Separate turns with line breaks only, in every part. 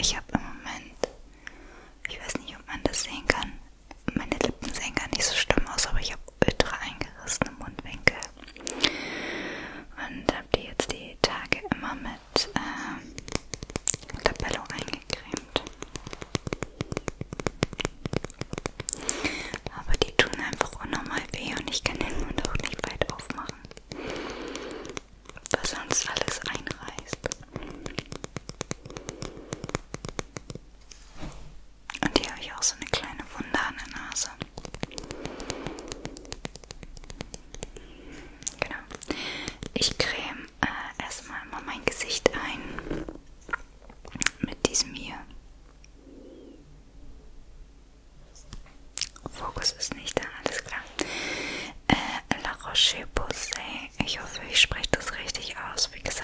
Ich habe im Moment, ich weiß nicht, ob man das sehen das ist nicht da, alles klar. Äh, La Roche-Posay, ich hoffe, ich spreche das richtig aus. Wie gesagt,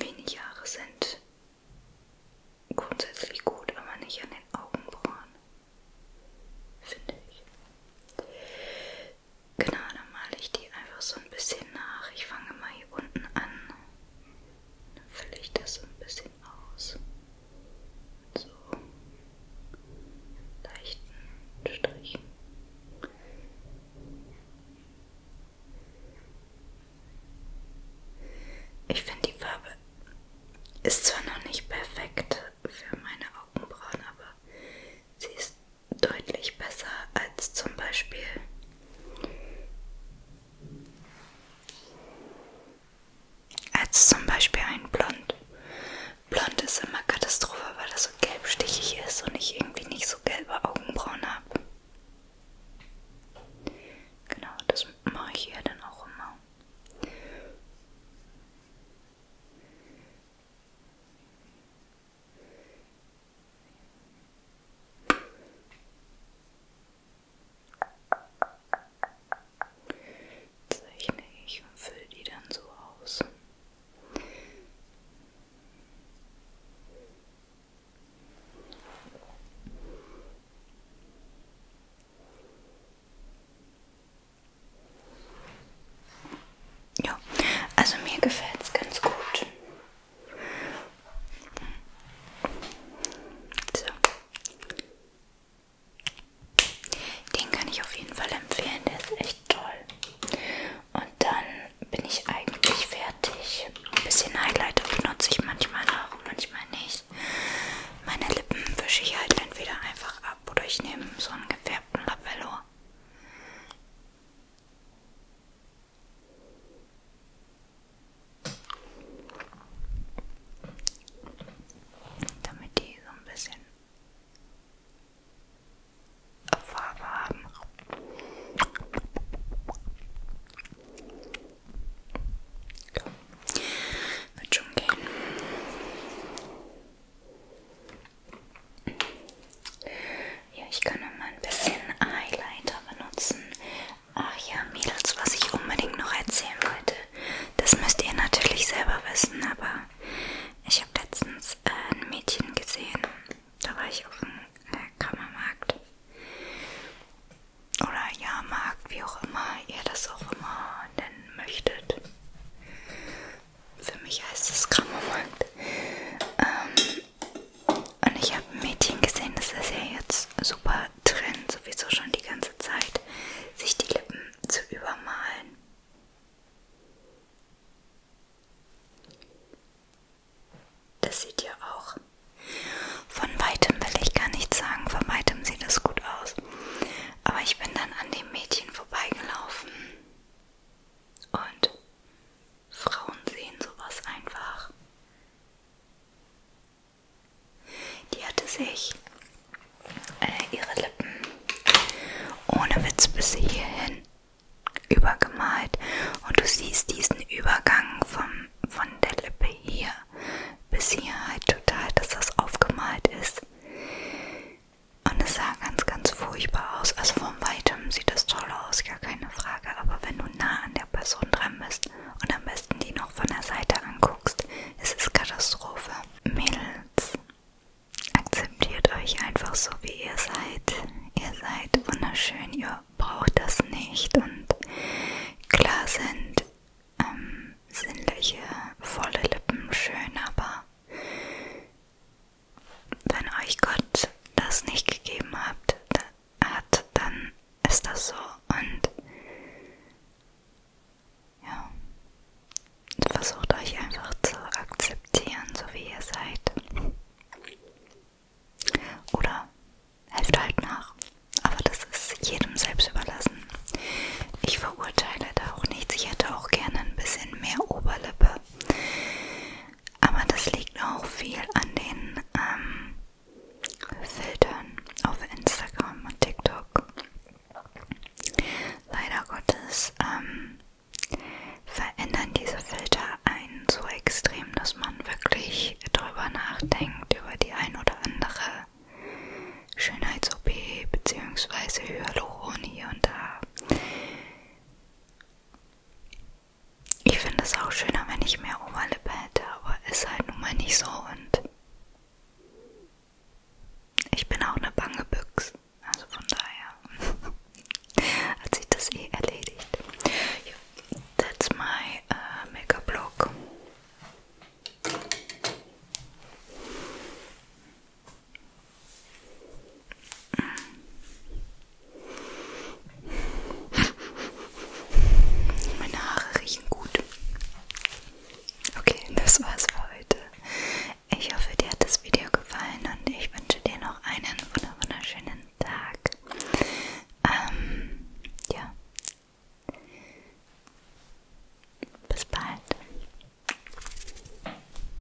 Wenig sich wäre es auch schöner, wenn ich mehr Oberlippe hätte, aber ist halt nun mal nicht so und